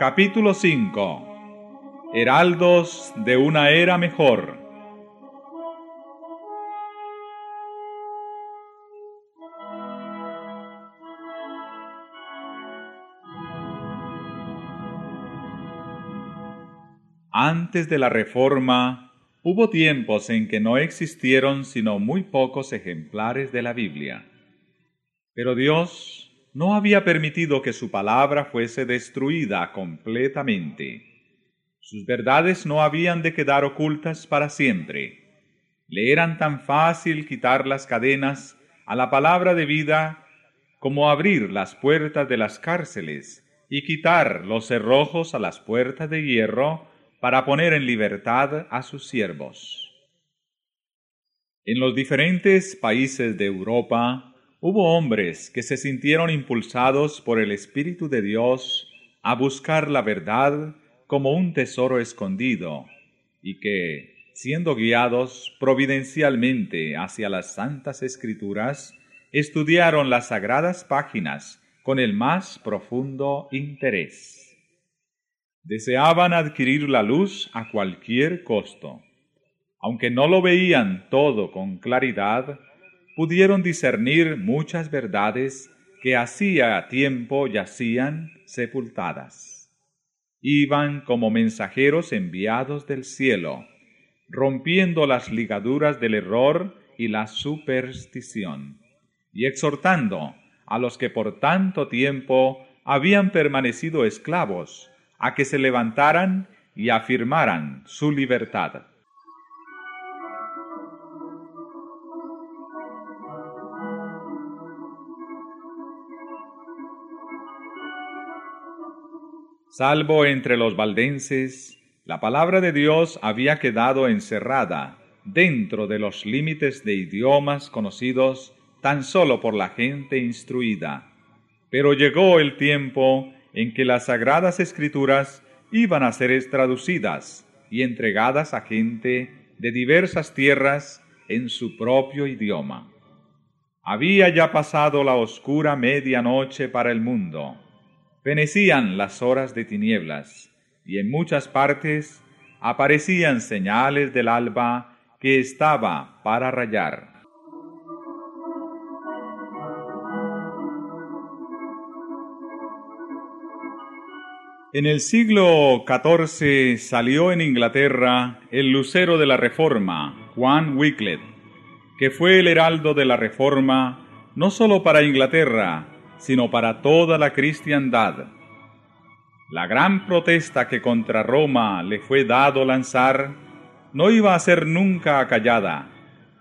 Capítulo 5 Heraldos de una era mejor Antes de la Reforma, hubo tiempos en que no existieron sino muy pocos ejemplares de la Biblia. Pero Dios no había permitido que su palabra fuese destruida completamente. Sus verdades no habían de quedar ocultas para siempre. Le eran tan fácil quitar las cadenas a la palabra de vida como abrir las puertas de las cárceles y quitar los cerrojos a las puertas de hierro para poner en libertad a sus siervos. En los diferentes países de Europa hubo hombres que se sintieron impulsados por el Espíritu de Dios a buscar la verdad como un tesoro escondido, y que, siendo guiados providencialmente hacia las santas escrituras, estudiaron las sagradas páginas con el más profundo interés. Deseaban adquirir la luz a cualquier costo. Aunque no lo veían todo con claridad, pudieron discernir muchas verdades que hacía tiempo yacían sepultadas. Iban como mensajeros enviados del cielo, rompiendo las ligaduras del error y la superstición, y exhortando a los que por tanto tiempo habían permanecido esclavos a que se levantaran y afirmaran su libertad. Salvo entre los valdenses, la palabra de Dios había quedado encerrada dentro de los límites de idiomas conocidos tan solo por la gente instruida. Pero llegó el tiempo en que las sagradas escrituras iban a ser traducidas y entregadas a gente de diversas tierras en su propio idioma. Había ya pasado la oscura medianoche para el mundo. Fenecían las horas de tinieblas, y en muchas partes aparecían señales del alba que estaba para rayar. En el siglo XIV salió en Inglaterra el lucero de la Reforma, Juan Wycliffe, que fue el heraldo de la Reforma no sólo para Inglaterra, sino para toda la cristiandad. La gran protesta que contra Roma le fue dado lanzar no iba a ser nunca acallada,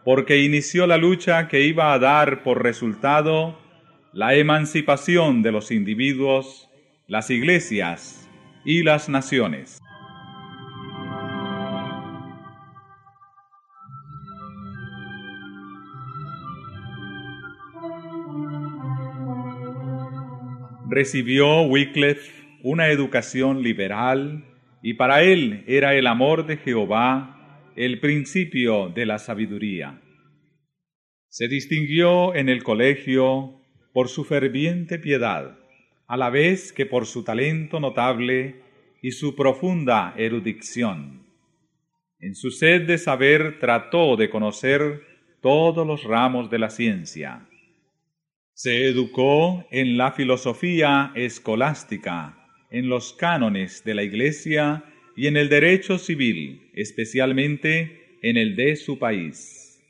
porque inició la lucha que iba a dar por resultado la emancipación de los individuos las iglesias y las naciones. Recibió Wycliffe una educación liberal y para él era el amor de Jehová el principio de la sabiduría. Se distinguió en el colegio por su ferviente piedad a la vez que por su talento notable y su profunda erudición. En su sed de saber trató de conocer todos los ramos de la ciencia. Se educó en la filosofía escolástica, en los cánones de la Iglesia y en el derecho civil, especialmente en el de su país.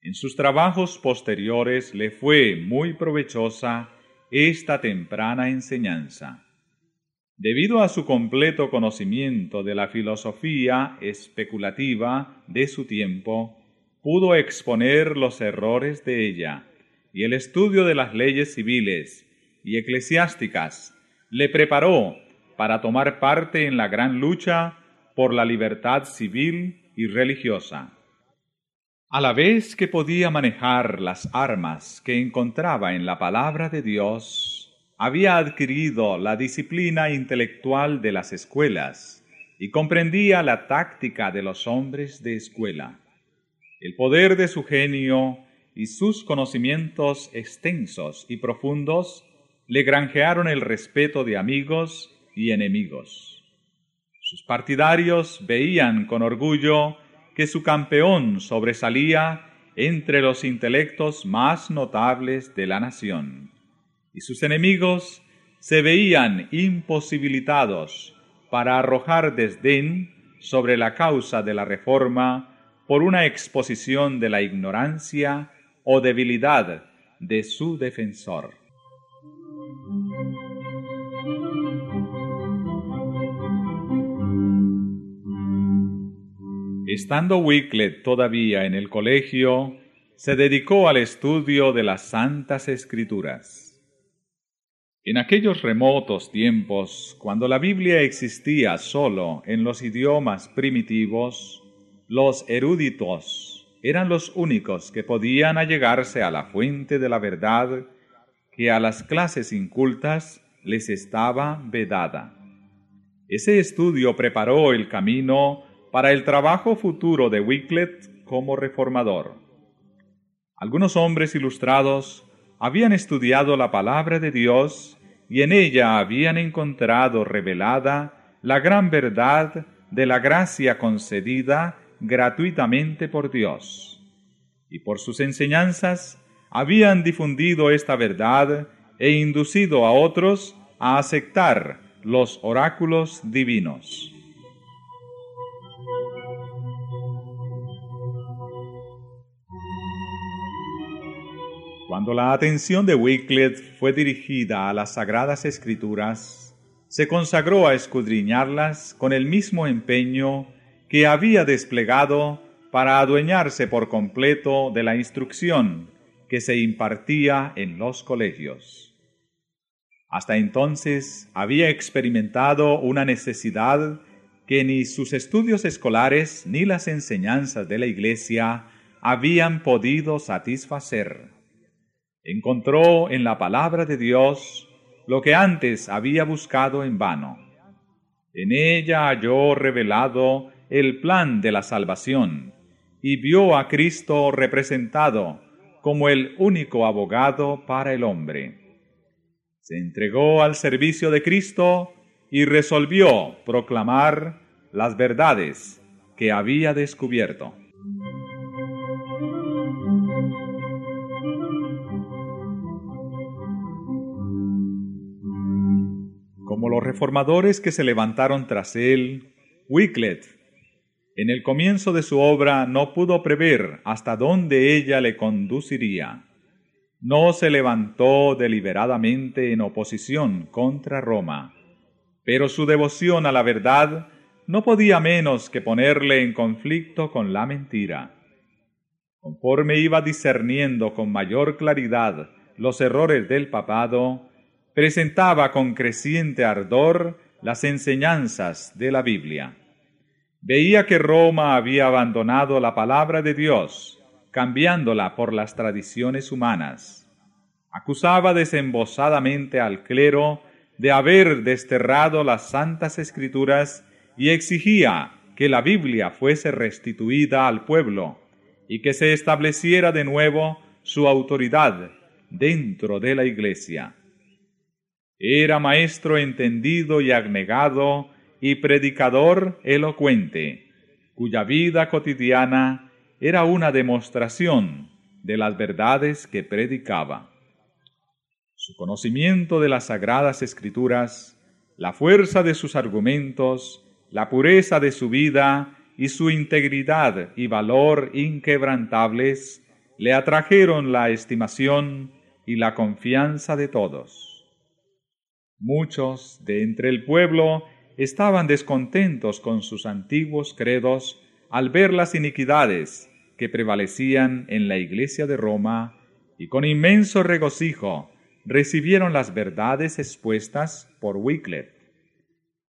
En sus trabajos posteriores le fue muy provechosa esta temprana enseñanza. Debido a su completo conocimiento de la filosofía especulativa de su tiempo, pudo exponer los errores de ella, y el estudio de las leyes civiles y eclesiásticas le preparó para tomar parte en la gran lucha por la libertad civil y religiosa. A la vez que podía manejar las armas que encontraba en la palabra de Dios, había adquirido la disciplina intelectual de las escuelas y comprendía la táctica de los hombres de escuela. El poder de su genio y sus conocimientos extensos y profundos le granjearon el respeto de amigos y enemigos. Sus partidarios veían con orgullo que su campeón sobresalía entre los intelectos más notables de la nación, y sus enemigos se veían imposibilitados para arrojar desdén sobre la causa de la reforma por una exposición de la ignorancia o debilidad de su defensor. Estando Wycliffe todavía en el colegio, se dedicó al estudio de las Santas Escrituras. En aquellos remotos tiempos, cuando la Biblia existía solo en los idiomas primitivos, los eruditos eran los únicos que podían allegarse a la fuente de la verdad que a las clases incultas les estaba vedada. Ese estudio preparó el camino para el trabajo futuro de Wycliffe como reformador. Algunos hombres ilustrados habían estudiado la palabra de Dios y en ella habían encontrado revelada la gran verdad de la gracia concedida gratuitamente por Dios. Y por sus enseñanzas habían difundido esta verdad e inducido a otros a aceptar los oráculos divinos. Cuando la atención de Wycliffe fue dirigida a las sagradas escrituras, se consagró a escudriñarlas con el mismo empeño que había desplegado para adueñarse por completo de la instrucción que se impartía en los colegios. Hasta entonces había experimentado una necesidad que ni sus estudios escolares ni las enseñanzas de la Iglesia habían podido satisfacer encontró en la palabra de Dios lo que antes había buscado en vano. En ella halló revelado el plan de la salvación y vio a Cristo representado como el único abogado para el hombre. Se entregó al servicio de Cristo y resolvió proclamar las verdades que había descubierto. Como los reformadores que se levantaron tras él, Wycliffe, en el comienzo de su obra, no pudo prever hasta dónde ella le conduciría. No se levantó deliberadamente en oposición contra Roma, pero su devoción a la verdad no podía menos que ponerle en conflicto con la mentira. Conforme iba discerniendo con mayor claridad los errores del papado, presentaba con creciente ardor las enseñanzas de la Biblia. Veía que Roma había abandonado la palabra de Dios, cambiándola por las tradiciones humanas. Acusaba desembosadamente al clero de haber desterrado las santas escrituras y exigía que la Biblia fuese restituida al pueblo y que se estableciera de nuevo su autoridad dentro de la Iglesia. Era maestro entendido y abnegado y predicador elocuente, cuya vida cotidiana era una demostración de las verdades que predicaba. Su conocimiento de las sagradas escrituras, la fuerza de sus argumentos, la pureza de su vida y su integridad y valor inquebrantables le atrajeron la estimación y la confianza de todos. Muchos de entre el pueblo estaban descontentos con sus antiguos credos al ver las iniquidades que prevalecían en la iglesia de Roma y con inmenso regocijo recibieron las verdades expuestas por Wycliffe.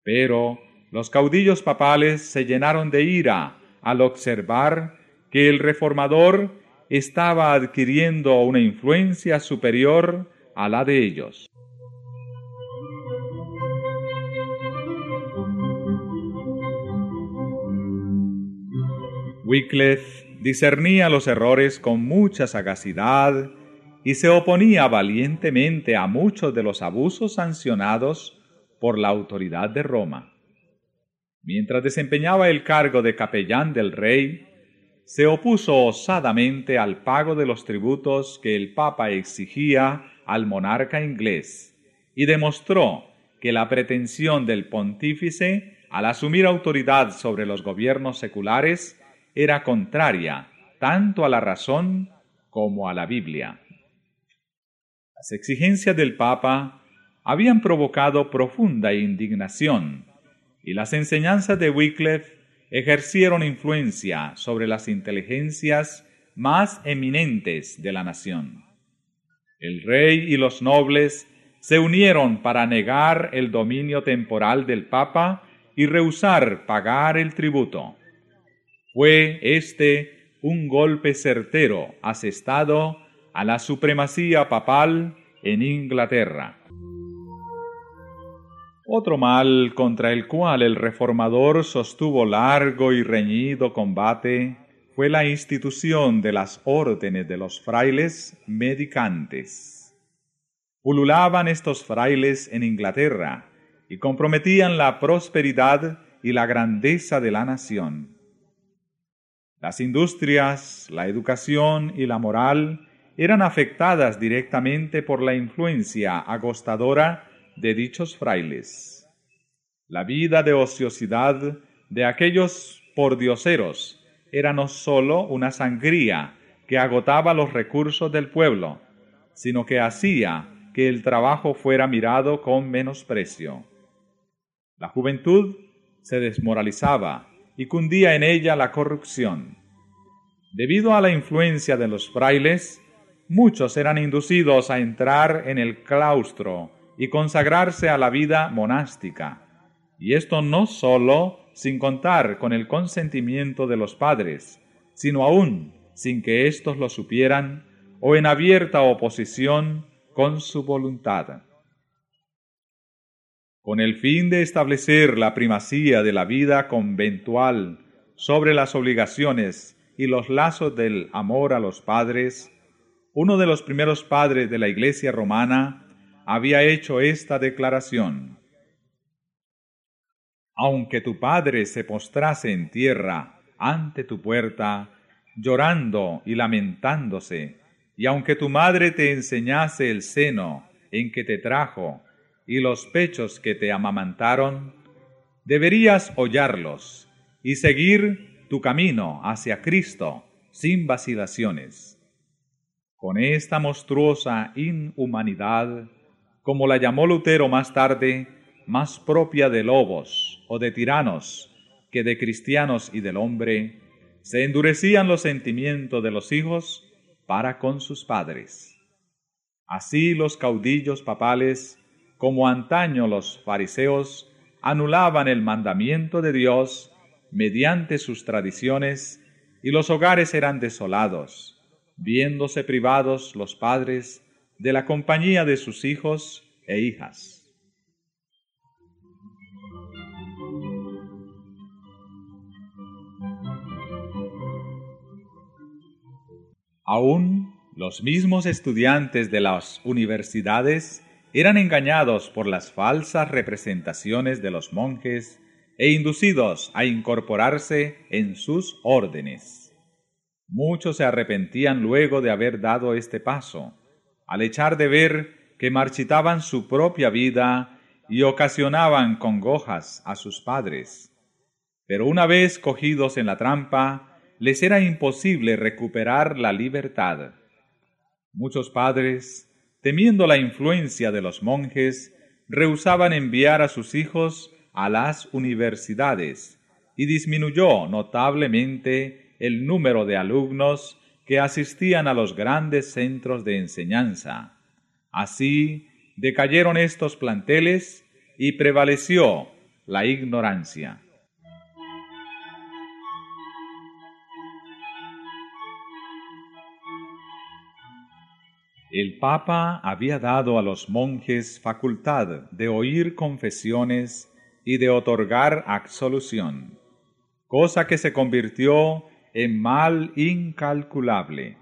Pero los caudillos papales se llenaron de ira al observar que el reformador estaba adquiriendo una influencia superior a la de ellos. Wycliffe discernía los errores con mucha sagacidad y se oponía valientemente a muchos de los abusos sancionados por la autoridad de Roma. Mientras desempeñaba el cargo de capellán del rey, se opuso osadamente al pago de los tributos que el Papa exigía al monarca inglés y demostró que la pretensión del pontífice al asumir autoridad sobre los gobiernos seculares era contraria tanto a la razón como a la Biblia. Las exigencias del Papa habían provocado profunda indignación y las enseñanzas de Wycliffe ejercieron influencia sobre las inteligencias más eminentes de la nación. El rey y los nobles se unieron para negar el dominio temporal del Papa y rehusar pagar el tributo. Fue este un golpe certero asestado a la supremacía papal en Inglaterra. Otro mal contra el cual el reformador sostuvo largo y reñido combate fue la institución de las órdenes de los frailes medicantes. Pululaban estos frailes en Inglaterra y comprometían la prosperidad y la grandeza de la nación. Las industrias, la educación y la moral eran afectadas directamente por la influencia agostadora de dichos frailes. La vida de ociosidad de aquellos pordioseros era no sólo una sangría que agotaba los recursos del pueblo, sino que hacía que el trabajo fuera mirado con menosprecio. La juventud se desmoralizaba y cundía en ella la corrupción. Debido a la influencia de los frailes, muchos eran inducidos a entrar en el claustro y consagrarse a la vida monástica. Y esto no sólo sin contar con el consentimiento de los padres, sino aún sin que éstos lo supieran o en abierta oposición con su voluntad con el fin de establecer la primacía de la vida conventual sobre las obligaciones y los lazos del amor a los padres, uno de los primeros padres de la Iglesia romana había hecho esta declaración. Aunque tu padre se postrase en tierra ante tu puerta, llorando y lamentándose, y aunque tu madre te enseñase el seno en que te trajo, y los pechos que te amamantaron, deberías hollarlos y seguir tu camino hacia Cristo sin vacilaciones. Con esta monstruosa inhumanidad, como la llamó Lutero más tarde, más propia de lobos o de tiranos que de cristianos y del hombre, se endurecían los sentimientos de los hijos para con sus padres. Así los caudillos papales como antaño los fariseos anulaban el mandamiento de Dios mediante sus tradiciones y los hogares eran desolados, viéndose privados los padres de la compañía de sus hijos e hijas. Aún los mismos estudiantes de las universidades eran engañados por las falsas representaciones de los monjes e inducidos a incorporarse en sus órdenes. Muchos se arrepentían luego de haber dado este paso, al echar de ver que marchitaban su propia vida y ocasionaban congojas a sus padres. Pero una vez cogidos en la trampa, les era imposible recuperar la libertad. Muchos padres temiendo la influencia de los monjes, rehusaban enviar a sus hijos a las universidades y disminuyó notablemente el número de alumnos que asistían a los grandes centros de enseñanza. Así decayeron estos planteles y prevaleció la ignorancia. El Papa había dado a los monjes facultad de oír confesiones y de otorgar absolución, cosa que se convirtió en mal incalculable.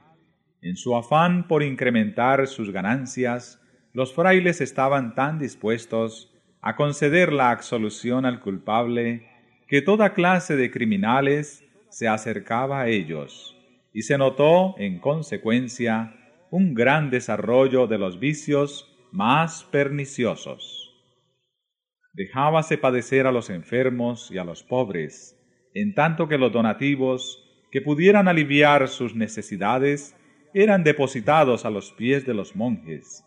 En su afán por incrementar sus ganancias, los frailes estaban tan dispuestos a conceder la absolución al culpable, que toda clase de criminales se acercaba a ellos, y se notó, en consecuencia, un gran desarrollo de los vicios más perniciosos. Dejábase padecer a los enfermos y a los pobres, en tanto que los donativos que pudieran aliviar sus necesidades eran depositados a los pies de los monjes,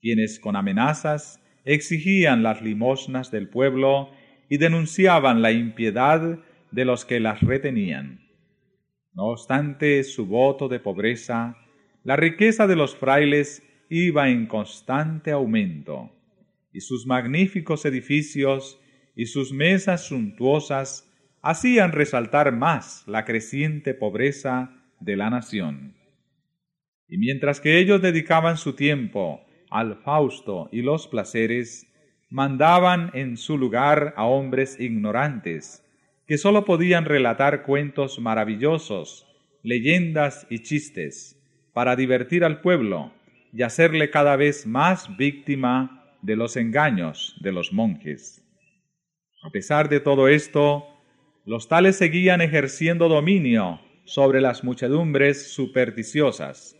quienes con amenazas exigían las limosnas del pueblo y denunciaban la impiedad de los que las retenían. No obstante su voto de pobreza, la riqueza de los frailes iba en constante aumento, y sus magníficos edificios y sus mesas suntuosas hacían resaltar más la creciente pobreza de la nación. Y mientras que ellos dedicaban su tiempo al Fausto y los placeres, mandaban en su lugar a hombres ignorantes, que sólo podían relatar cuentos maravillosos, leyendas y chistes, para divertir al pueblo y hacerle cada vez más víctima de los engaños de los monjes. A pesar de todo esto, los tales seguían ejerciendo dominio sobre las muchedumbres supersticiosas,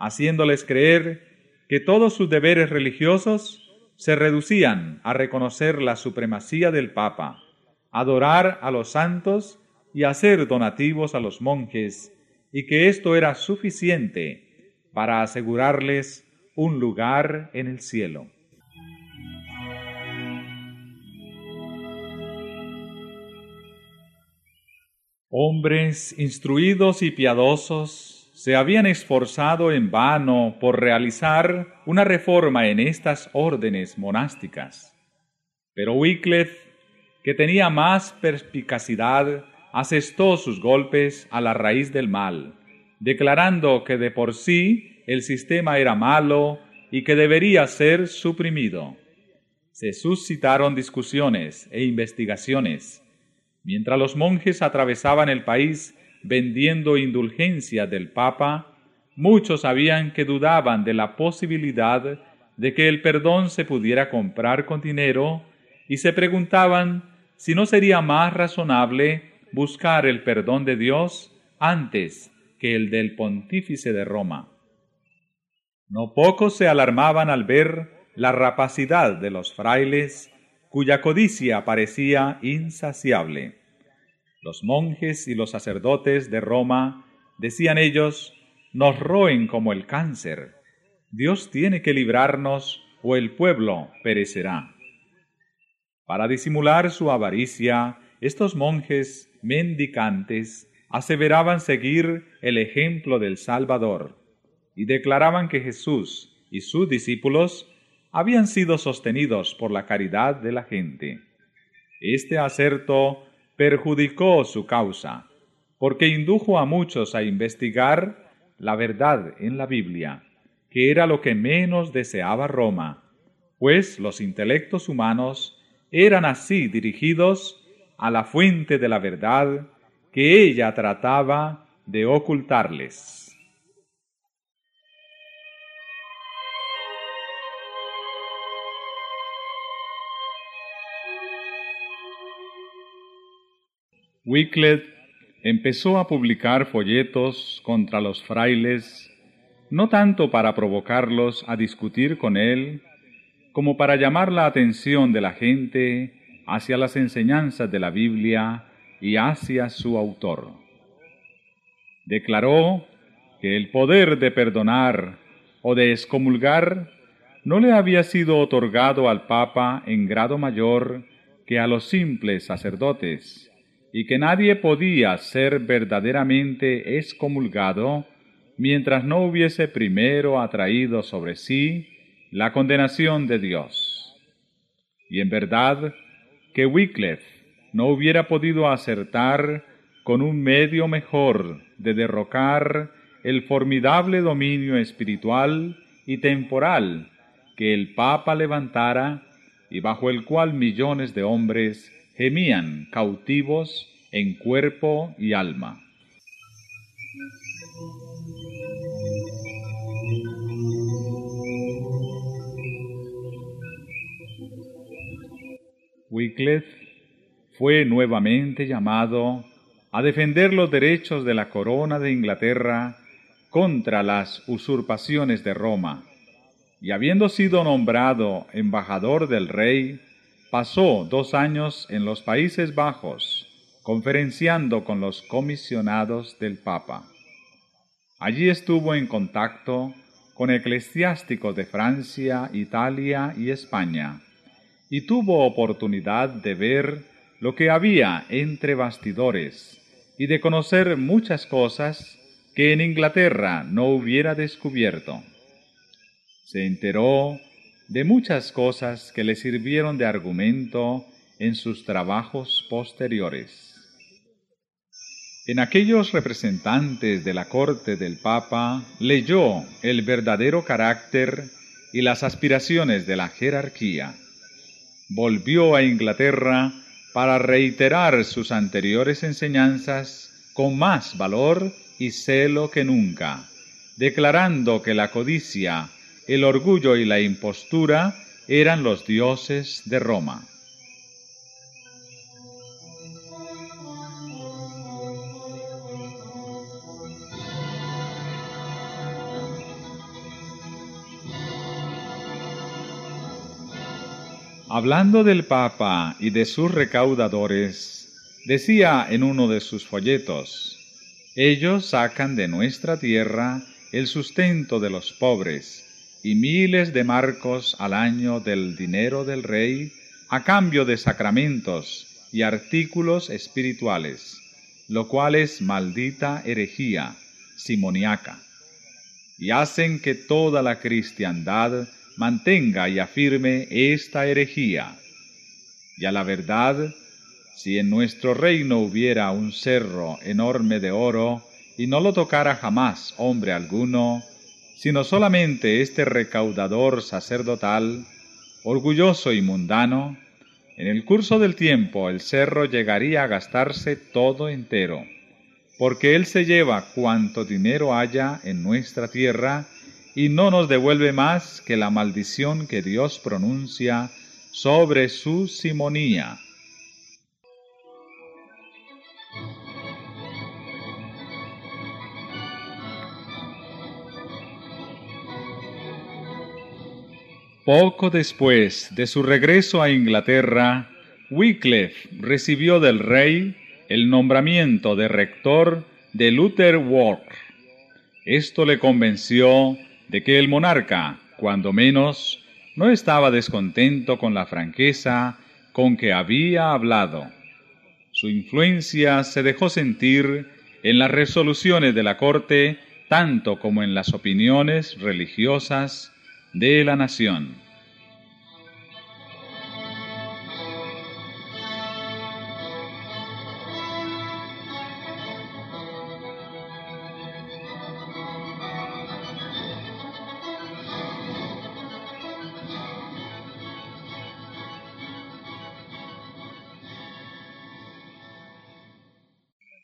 haciéndoles creer que todos sus deberes religiosos se reducían a reconocer la supremacía del Papa, adorar a los santos y hacer donativos a los monjes, y que esto era suficiente para asegurarles un lugar en el cielo. Hombres instruidos y piadosos se habían esforzado en vano por realizar una reforma en estas órdenes monásticas. Pero Wycliffe, que tenía más perspicacidad, asestó sus golpes a la raíz del mal, declarando que de por sí el sistema era malo y que debería ser suprimido. Se suscitaron discusiones e investigaciones, mientras los monjes atravesaban el país vendiendo indulgencia del Papa, muchos sabían que dudaban de la posibilidad de que el perdón se pudiera comprar con dinero y se preguntaban si no sería más razonable buscar el perdón de Dios antes que el del pontífice de Roma. No pocos se alarmaban al ver la rapacidad de los frailes, cuya codicia parecía insaciable. Los monjes y los sacerdotes de Roma, decían ellos, nos roen como el cáncer. Dios tiene que librarnos o el pueblo perecerá. Para disimular su avaricia, estos monjes mendicantes aseveraban seguir el ejemplo del Salvador y declaraban que Jesús y sus discípulos habían sido sostenidos por la caridad de la gente. Este acerto perjudicó su causa, porque indujo a muchos a investigar la verdad en la Biblia, que era lo que menos deseaba Roma, pues los intelectos humanos eran así dirigidos a la fuente de la verdad que ella trataba de ocultarles. Wycliffe empezó a publicar folletos contra los frailes, no tanto para provocarlos a discutir con él, como para llamar la atención de la gente hacia las enseñanzas de la Biblia y hacia su autor. Declaró que el poder de perdonar o de excomulgar no le había sido otorgado al Papa en grado mayor que a los simples sacerdotes, y que nadie podía ser verdaderamente excomulgado mientras no hubiese primero atraído sobre sí la condenación de Dios. Y en verdad que Wycliffe no hubiera podido acertar con un medio mejor de derrocar el formidable dominio espiritual y temporal que el Papa levantara y bajo el cual millones de hombres gemían cautivos en cuerpo y alma. Wycliffe fue nuevamente llamado a defender los derechos de la corona de Inglaterra contra las usurpaciones de Roma, y habiendo sido nombrado embajador del rey, pasó dos años en los Países Bajos, conferenciando con los comisionados del Papa. Allí estuvo en contacto con eclesiásticos de Francia, Italia y España, y tuvo oportunidad de ver lo que había entre bastidores y de conocer muchas cosas que en Inglaterra no hubiera descubierto. Se enteró de muchas cosas que le sirvieron de argumento en sus trabajos posteriores. En aquellos representantes de la corte del Papa leyó el verdadero carácter y las aspiraciones de la jerarquía. Volvió a Inglaterra para reiterar sus anteriores enseñanzas con más valor y celo que nunca, declarando que la codicia, el orgullo y la impostura eran los dioses de Roma. Hablando del Papa y de sus recaudadores, decía en uno de sus folletos, ellos sacan de nuestra tierra el sustento de los pobres y miles de marcos al año del dinero del rey a cambio de sacramentos y artículos espirituales, lo cual es maldita herejía simoniaca, y hacen que toda la cristiandad mantenga y afirme esta herejía. Y a la verdad, si en nuestro reino hubiera un cerro enorme de oro, y no lo tocara jamás hombre alguno, sino solamente este recaudador sacerdotal, orgulloso y mundano, en el curso del tiempo el cerro llegaría a gastarse todo entero, porque él se lleva cuanto dinero haya en nuestra tierra y no nos devuelve más que la maldición que Dios pronuncia sobre su simonía. Poco después de su regreso a Inglaterra, Wycliffe recibió del rey el nombramiento de rector de Luther Walk. Esto le convenció de que el monarca, cuando menos, no estaba descontento con la franqueza con que había hablado. Su influencia se dejó sentir en las resoluciones de la corte tanto como en las opiniones religiosas de la nación.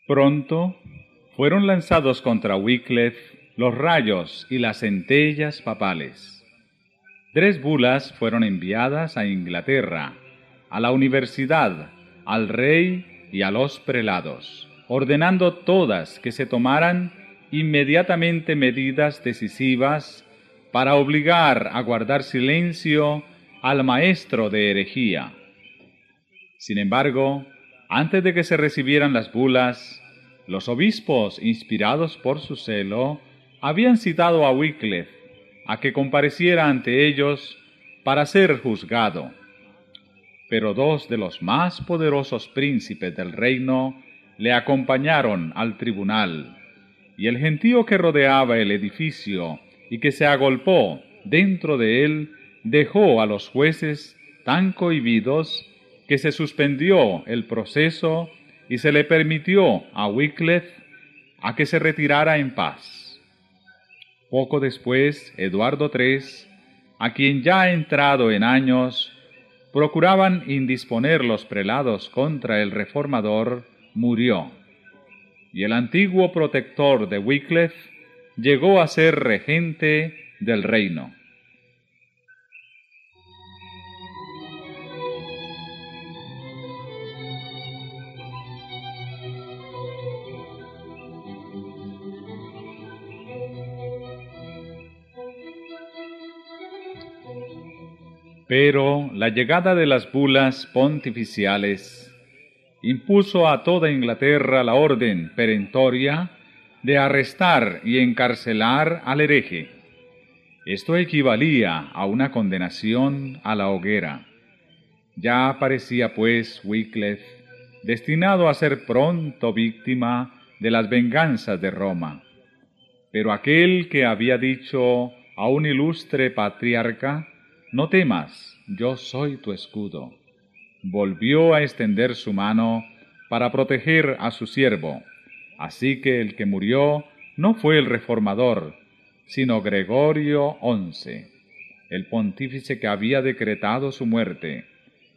Pronto fueron lanzados contra Wycliffe los rayos y las centellas papales. Tres bulas fueron enviadas a Inglaterra, a la universidad, al rey y a los prelados, ordenando todas que se tomaran inmediatamente medidas decisivas para obligar a guardar silencio al maestro de herejía. Sin embargo, antes de que se recibieran las bulas, los obispos, inspirados por su celo, habían citado a Wycliffe a que compareciera ante ellos para ser juzgado. Pero dos de los más poderosos príncipes del reino le acompañaron al tribunal, y el gentío que rodeaba el edificio y que se agolpó dentro de él dejó a los jueces tan cohibidos que se suspendió el proceso y se le permitió a Wycliffe a que se retirara en paz. Poco después, Eduardo III, a quien ya entrado en años, procuraban indisponer los prelados contra el reformador, murió, y el antiguo protector de Wycliffe llegó a ser regente del reino. Pero la llegada de las bulas pontificiales impuso a toda Inglaterra la orden perentoria de arrestar y encarcelar al hereje. Esto equivalía a una condenación a la hoguera. Ya aparecía pues Wycliffe destinado a ser pronto víctima de las venganzas de Roma. Pero aquel que había dicho a un ilustre patriarca, no temas, yo soy tu escudo, volvió a extender su mano para proteger a su siervo. Así que el que murió no fue el reformador, sino Gregorio XI, el pontífice que había decretado su muerte,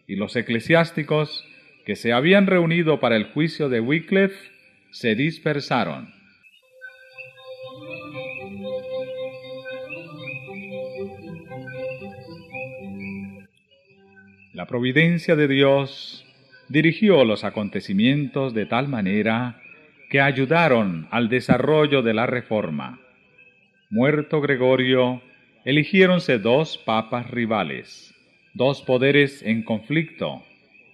y los eclesiásticos que se habían reunido para el juicio de Wycliffe se dispersaron. La providencia de Dios dirigió los acontecimientos de tal manera que ayudaron al desarrollo de la reforma. Muerto Gregorio, eligiéronse dos papas rivales, dos poderes en conflicto,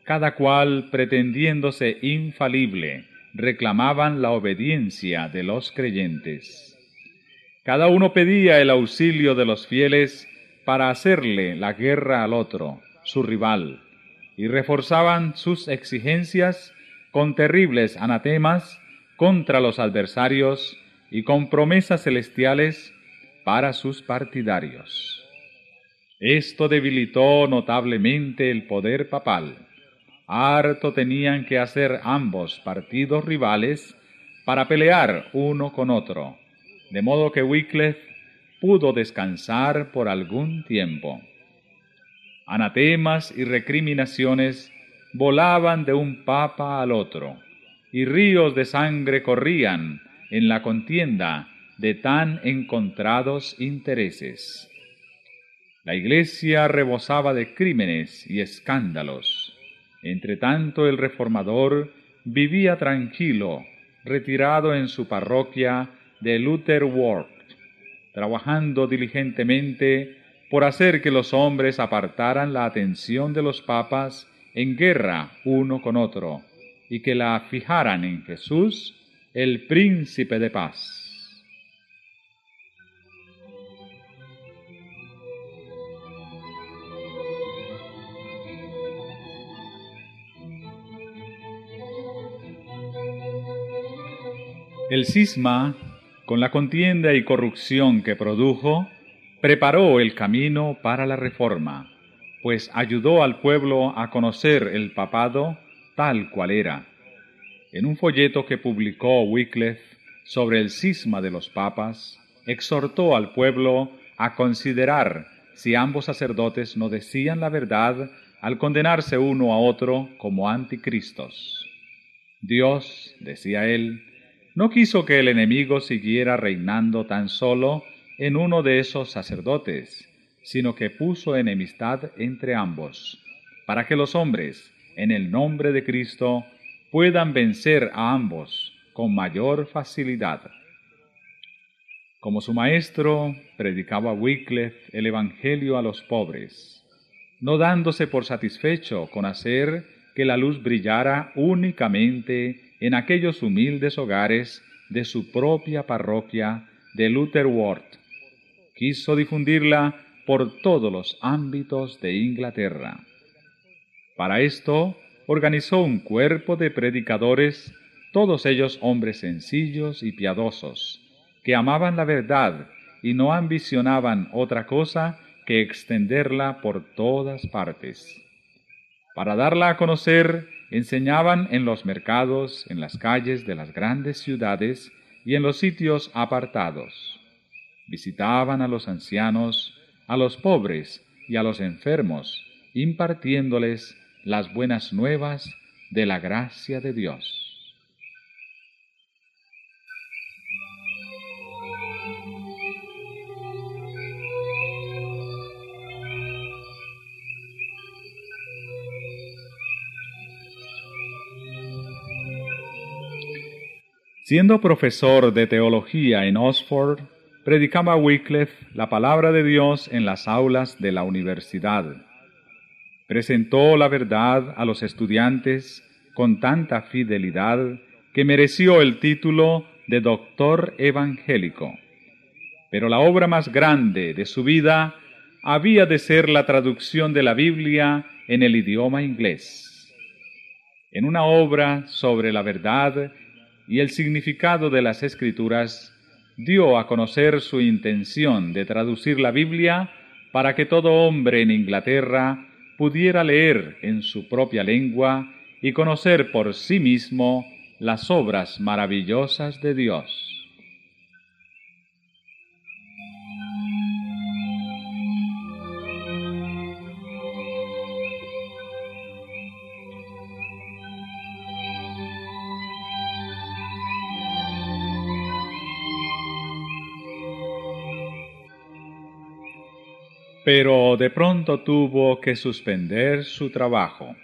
cada cual pretendiéndose infalible, reclamaban la obediencia de los creyentes. Cada uno pedía el auxilio de los fieles para hacerle la guerra al otro, su rival, y reforzaban sus exigencias con terribles anatemas contra los adversarios y con promesas celestiales para sus partidarios. Esto debilitó notablemente el poder papal. Harto tenían que hacer ambos partidos rivales para pelear uno con otro, de modo que Wycliffe pudo descansar por algún tiempo. Anatemas y recriminaciones volaban de un papa al otro, y ríos de sangre corrían en la contienda de tan encontrados intereses. La iglesia rebosaba de crímenes y escándalos. Entre tanto el reformador vivía tranquilo, retirado en su parroquia de Luther Ward, trabajando diligentemente por hacer que los hombres apartaran la atención de los papas en guerra uno con otro, y que la fijaran en Jesús, el príncipe de paz. El cisma, con la contienda y corrupción que produjo, preparó el camino para la reforma, pues ayudó al pueblo a conocer el papado tal cual era. En un folleto que publicó Wycliffe sobre el cisma de los papas, exhortó al pueblo a considerar si ambos sacerdotes no decían la verdad al condenarse uno a otro como anticristos. Dios, decía él, no quiso que el enemigo siguiera reinando tan solo en uno de esos sacerdotes, sino que puso enemistad entre ambos, para que los hombres, en el nombre de Cristo, puedan vencer a ambos con mayor facilidad. Como su maestro, predicaba Wycliffe el Evangelio a los pobres, no dándose por satisfecho con hacer que la luz brillara únicamente en aquellos humildes hogares de su propia parroquia de Luther Ward, quiso difundirla por todos los ámbitos de Inglaterra. Para esto organizó un cuerpo de predicadores, todos ellos hombres sencillos y piadosos, que amaban la verdad y no ambicionaban otra cosa que extenderla por todas partes. Para darla a conocer, enseñaban en los mercados, en las calles de las grandes ciudades y en los sitios apartados. Visitaban a los ancianos, a los pobres y a los enfermos, impartiéndoles las buenas nuevas de la gracia de Dios. Siendo profesor de teología en Oxford, predicaba Wycliffe la palabra de Dios en las aulas de la universidad, Presentó la verdad a los estudiantes con tanta fidelidad que mereció el título de doctor evangélico. Pero la obra más grande de su vida había de ser la traducción de la Biblia en el idioma inglés. En una obra sobre la verdad y el significado de las escrituras, dio a conocer su intención de traducir la Biblia para que todo hombre en Inglaterra pudiera leer en su propia lengua y conocer por sí mismo las obras maravillosas de Dios. Pero de pronto tuvo que suspender su trabajo.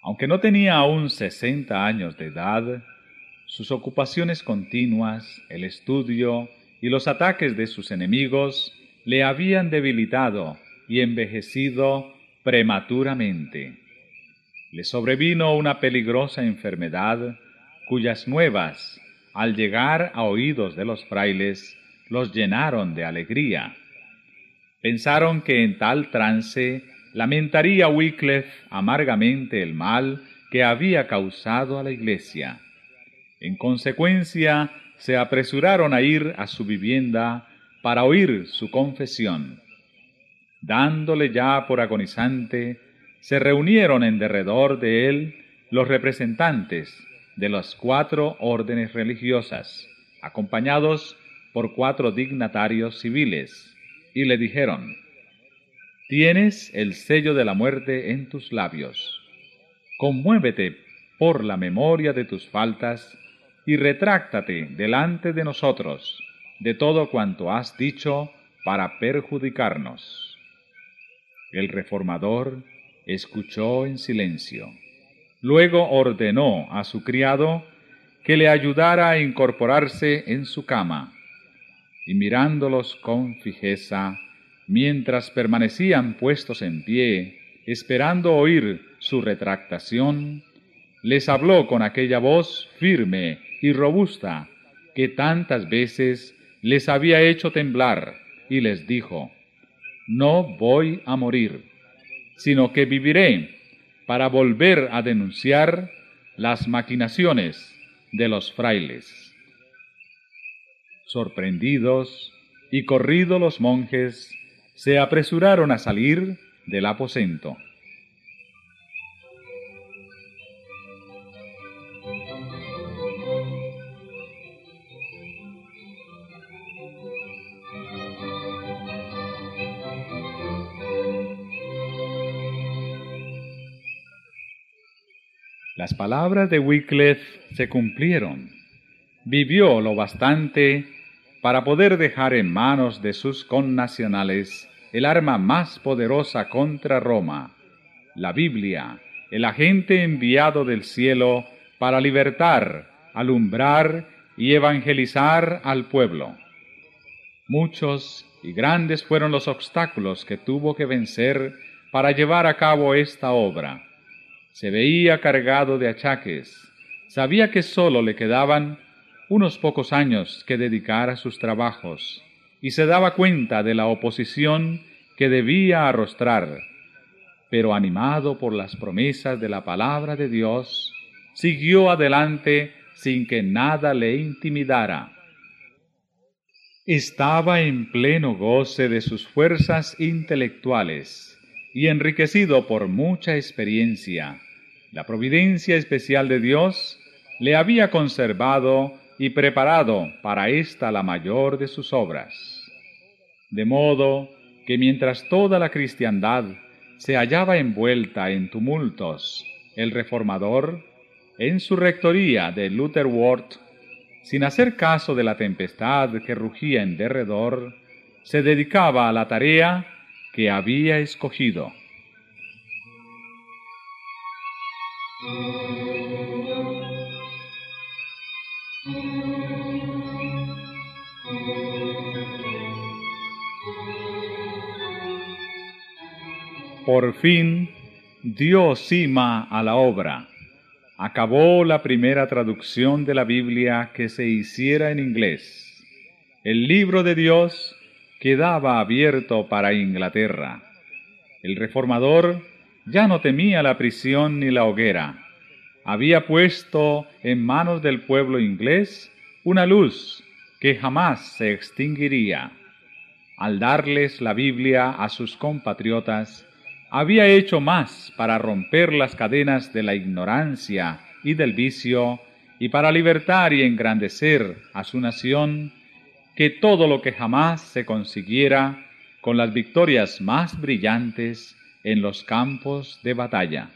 Aunque no tenía aún sesenta años de edad, sus ocupaciones continuas, el estudio y los ataques de sus enemigos le habían debilitado y envejecido prematuramente. Le sobrevino una peligrosa enfermedad cuyas nuevas, al llegar a oídos de los frailes, los llenaron de alegría Pensaron que en tal trance lamentaría Wycliffe amargamente el mal que había causado a la iglesia. En consecuencia, se apresuraron a ir a su vivienda para oír su confesión. Dándole ya por agonizante, se reunieron en derredor de él los representantes de las cuatro órdenes religiosas, acompañados por cuatro dignatarios civiles y le dijeron, Tienes el sello de la muerte en tus labios. Conmuévete por la memoria de tus faltas y retráctate delante de nosotros de todo cuanto has dicho para perjudicarnos. El reformador escuchó en silencio. Luego ordenó a su criado que le ayudara a incorporarse en su cama y mirándolos con fijeza, mientras permanecían puestos en pie, esperando oír su retractación, les habló con aquella voz firme y robusta que tantas veces les había hecho temblar, y les dijo, No voy a morir, sino que viviré para volver a denunciar las maquinaciones de los frailes. Sorprendidos y corridos los monjes, se apresuraron a salir del aposento. Las palabras de Wycliffe se cumplieron. Vivió lo bastante para poder dejar en manos de sus connacionales el arma más poderosa contra Roma, la Biblia, el agente enviado del cielo para libertar, alumbrar y evangelizar al pueblo. Muchos y grandes fueron los obstáculos que tuvo que vencer para llevar a cabo esta obra. Se veía cargado de achaques, sabía que sólo le quedaban unos pocos años que dedicar a sus trabajos y se daba cuenta de la oposición que debía arrostrar, pero animado por las promesas de la palabra de Dios, siguió adelante sin que nada le intimidara. Estaba en pleno goce de sus fuerzas intelectuales y enriquecido por mucha experiencia. La providencia especial de Dios le había conservado y preparado para esta la mayor de sus obras. De modo que mientras toda la cristiandad se hallaba envuelta en tumultos, el reformador, en su rectoría de Lutherworth, sin hacer caso de la tempestad que rugía en derredor, se dedicaba a la tarea que había escogido. Por fin dio cima a la obra. Acabó la primera traducción de la Biblia que se hiciera en inglés. El libro de Dios quedaba abierto para Inglaterra. El reformador ya no temía la prisión ni la hoguera. Había puesto en manos del pueblo inglés una luz que jamás se extinguiría. Al darles la Biblia a sus compatriotas, había hecho más para romper las cadenas de la ignorancia y del vicio y para libertar y engrandecer a su nación que todo lo que jamás se consiguiera con las victorias más brillantes en los campos de batalla.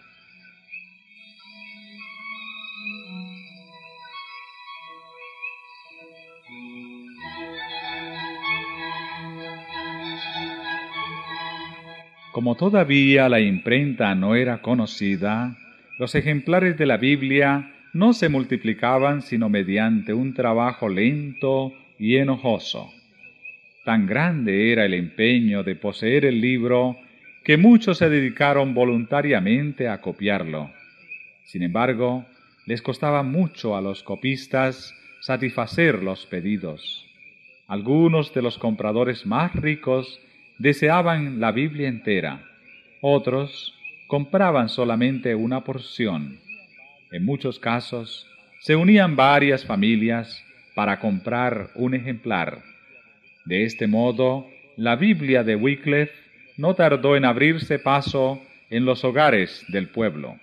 Como todavía la imprenta no era conocida, los ejemplares de la Biblia no se multiplicaban sino mediante un trabajo lento y enojoso. Tan grande era el empeño de poseer el libro que muchos se dedicaron voluntariamente a copiarlo. Sin embargo, les costaba mucho a los copistas satisfacer los pedidos. Algunos de los compradores más ricos deseaban la Biblia entera, otros compraban solamente una porción. En muchos casos se unían varias familias para comprar un ejemplar. De este modo, la Biblia de Wycliffe no tardó en abrirse paso en los hogares del pueblo.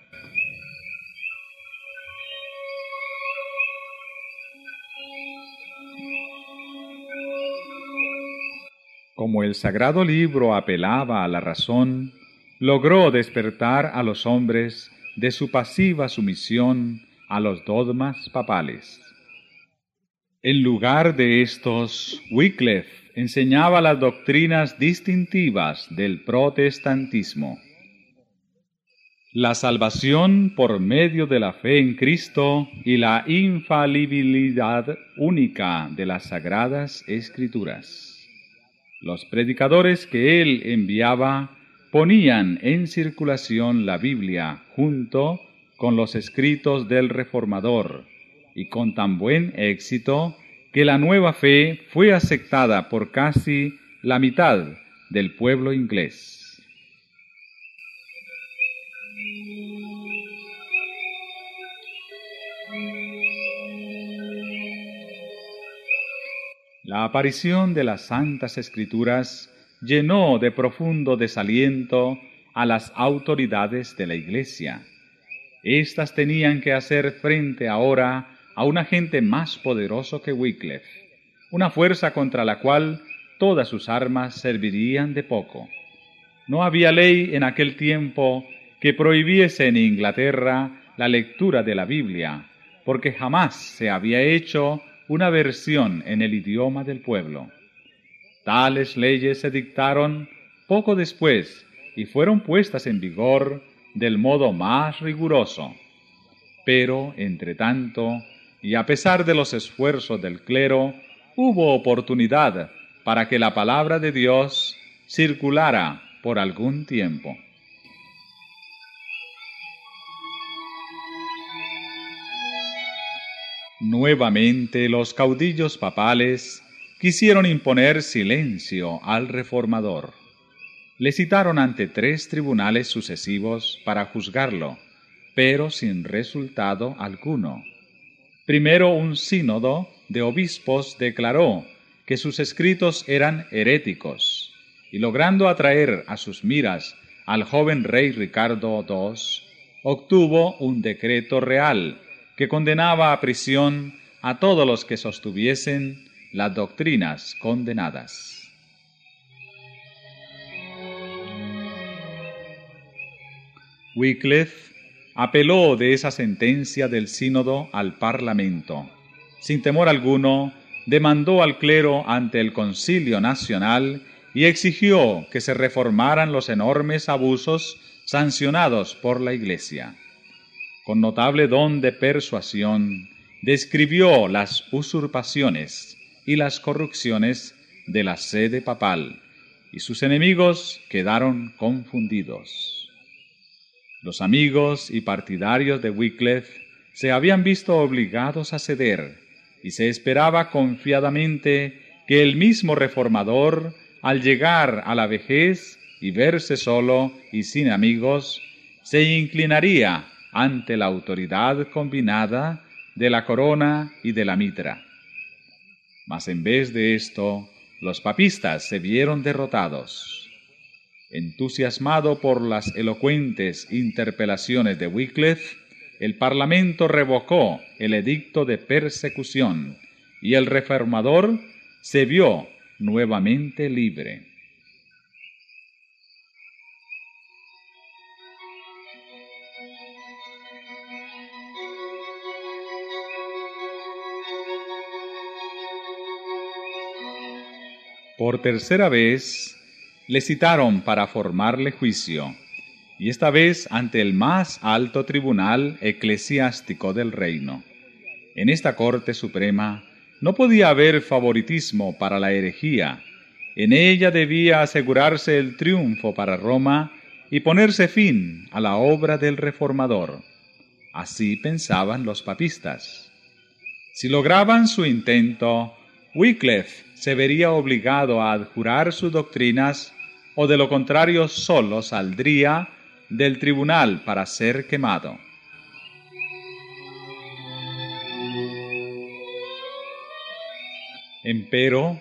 Como el sagrado libro apelaba a la razón, logró despertar a los hombres de su pasiva sumisión a los dogmas papales. En lugar de estos, Wycliffe enseñaba las doctrinas distintivas del protestantismo. La salvación por medio de la fe en Cristo y la infalibilidad única de las sagradas escrituras. Los predicadores que él enviaba ponían en circulación la Biblia junto con los escritos del reformador, y con tan buen éxito que la nueva fe fue aceptada por casi la mitad del pueblo inglés. La aparición de las Santas Escrituras llenó de profundo desaliento a las autoridades de la Iglesia. Estas tenían que hacer frente ahora a un agente más poderoso que Wycliffe, una fuerza contra la cual todas sus armas servirían de poco. No había ley en aquel tiempo que prohibiese en Inglaterra la lectura de la Biblia, porque jamás se había hecho una versión en el idioma del pueblo. Tales leyes se dictaron poco después y fueron puestas en vigor del modo más riguroso. Pero, entre tanto, y a pesar de los esfuerzos del clero, hubo oportunidad para que la palabra de Dios circulara por algún tiempo. Nuevamente los caudillos papales quisieron imponer silencio al reformador. Le citaron ante tres tribunales sucesivos para juzgarlo, pero sin resultado alguno. Primero un sínodo de obispos declaró que sus escritos eran heréticos, y logrando atraer a sus miras al joven rey Ricardo II, obtuvo un decreto real que condenaba a prisión a todos los que sostuviesen las doctrinas condenadas. Wycliffe apeló de esa sentencia del sínodo al Parlamento. Sin temor alguno, demandó al clero ante el Concilio Nacional y exigió que se reformaran los enormes abusos sancionados por la Iglesia con notable don de persuasión, describió las usurpaciones y las corrupciones de la sede papal, y sus enemigos quedaron confundidos. Los amigos y partidarios de Wycliffe se habían visto obligados a ceder, y se esperaba confiadamente que el mismo reformador, al llegar a la vejez y verse solo y sin amigos, se inclinaría ante la autoridad combinada de la corona y de la mitra. Mas en vez de esto, los papistas se vieron derrotados. Entusiasmado por las elocuentes interpelaciones de Wycliffe, el Parlamento revocó el edicto de persecución y el reformador se vio nuevamente libre. Por tercera vez le citaron para formarle juicio, y esta vez ante el más alto tribunal eclesiástico del reino. En esta Corte Suprema no podía haber favoritismo para la herejía, en ella debía asegurarse el triunfo para Roma y ponerse fin a la obra del reformador. Así pensaban los papistas. Si lograban su intento, Wycliffe se vería obligado a adjurar sus doctrinas o de lo contrario solo saldría del tribunal para ser quemado. Empero,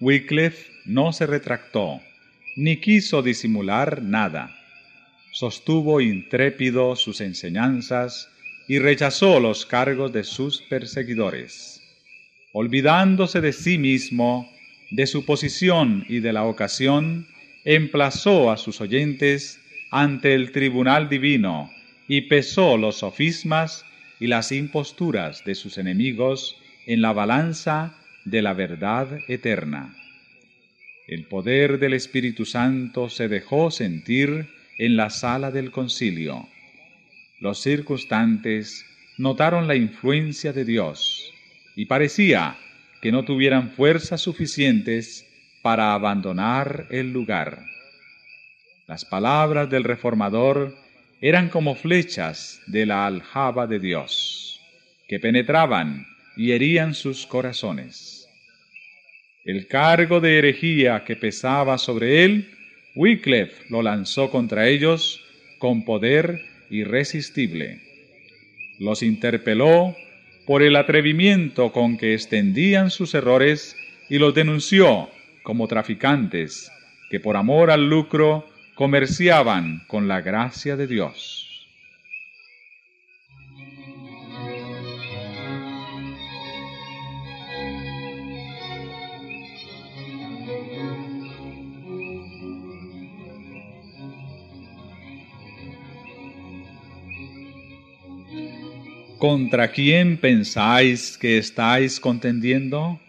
Wycliffe no se retractó, ni quiso disimular nada. Sostuvo intrépido sus enseñanzas y rechazó los cargos de sus perseguidores olvidándose de sí mismo, de su posición y de la ocasión, emplazó a sus oyentes ante el tribunal divino y pesó los sofismas y las imposturas de sus enemigos en la balanza de la verdad eterna. El poder del Espíritu Santo se dejó sentir en la sala del concilio. Los circunstantes notaron la influencia de Dios y parecía que no tuvieran fuerzas suficientes para abandonar el lugar. Las palabras del reformador eran como flechas de la aljaba de Dios, que penetraban y herían sus corazones. El cargo de herejía que pesaba sobre él, Wycliffe lo lanzó contra ellos con poder irresistible. Los interpeló por el atrevimiento con que extendían sus errores y los denunció como traficantes que por amor al lucro comerciaban con la gracia de Dios. ¿Contra quién pensáis que estáis contendiendo?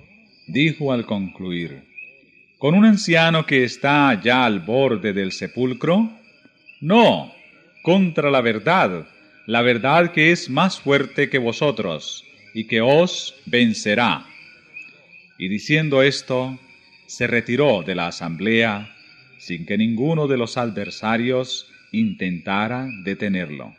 dijo al concluir. ¿Con un anciano que está ya al borde del sepulcro? No, contra la verdad, la verdad que es más fuerte que vosotros y que os vencerá. Y diciendo esto, se retiró de la asamblea sin que ninguno de los adversarios intentara detenerlo.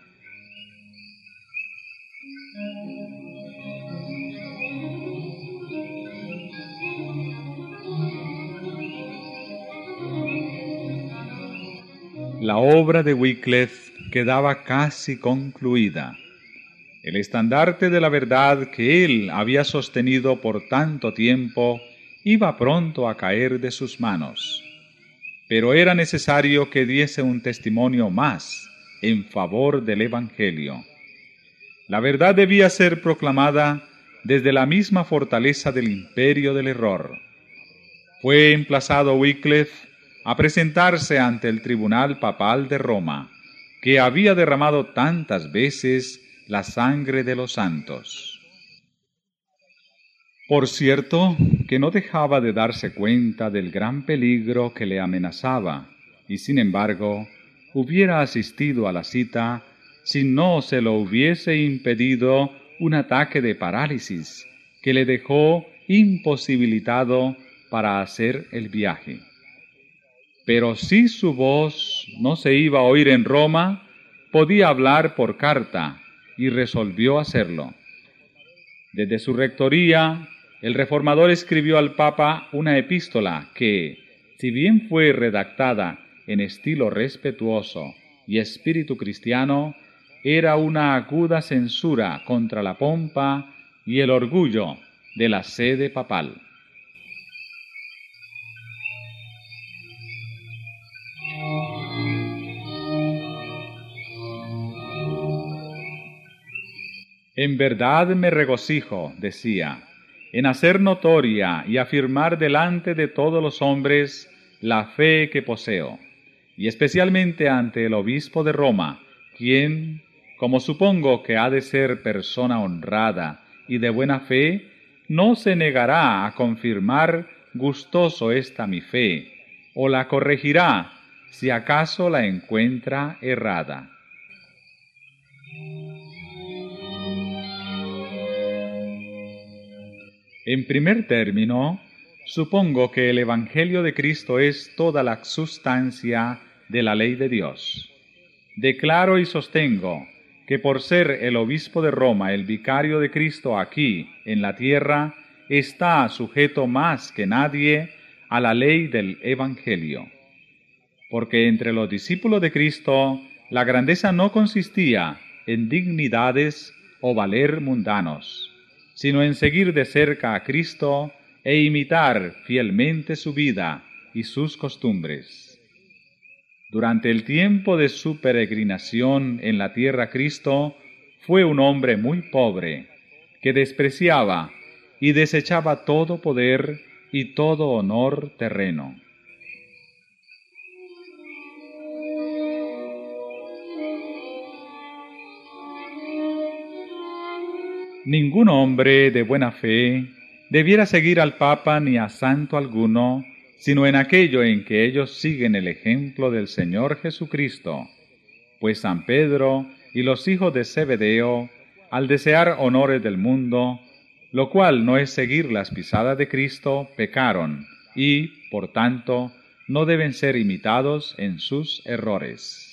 La obra de Wycliffe quedaba casi concluida. El estandarte de la verdad que él había sostenido por tanto tiempo iba pronto a caer de sus manos. Pero era necesario que diese un testimonio más en favor del Evangelio. La verdad debía ser proclamada desde la misma fortaleza del imperio del error. Fue emplazado Wycliffe a presentarse ante el tribunal papal de Roma, que había derramado tantas veces la sangre de los santos. Por cierto, que no dejaba de darse cuenta del gran peligro que le amenazaba, y sin embargo, hubiera asistido a la cita si no se lo hubiese impedido un ataque de parálisis que le dejó imposibilitado para hacer el viaje. Pero si su voz no se iba a oír en Roma, podía hablar por carta y resolvió hacerlo. Desde su rectoría, el reformador escribió al Papa una epístola que, si bien fue redactada en estilo respetuoso y espíritu cristiano, era una aguda censura contra la pompa y el orgullo de la sede papal. En verdad me regocijo, decía, en hacer notoria y afirmar delante de todos los hombres la fe que poseo, y especialmente ante el obispo de Roma, quien, como supongo que ha de ser persona honrada y de buena fe, no se negará a confirmar gustoso esta mi fe, o la corregirá si acaso la encuentra errada. En primer término, supongo que el Evangelio de Cristo es toda la sustancia de la ley de Dios. Declaro y sostengo que por ser el obispo de Roma el vicario de Cristo aquí en la tierra, está sujeto más que nadie a la ley del Evangelio. Porque entre los discípulos de Cristo la grandeza no consistía en dignidades o valer mundanos sino en seguir de cerca a Cristo e imitar fielmente su vida y sus costumbres. Durante el tiempo de su peregrinación en la tierra Cristo fue un hombre muy pobre, que despreciaba y desechaba todo poder y todo honor terreno. Ningún hombre de buena fe debiera seguir al Papa ni a santo alguno, sino en aquello en que ellos siguen el ejemplo del Señor Jesucristo. Pues San Pedro y los hijos de Zebedeo, al desear honores del mundo, lo cual no es seguir las pisadas de Cristo, pecaron y, por tanto, no deben ser imitados en sus errores.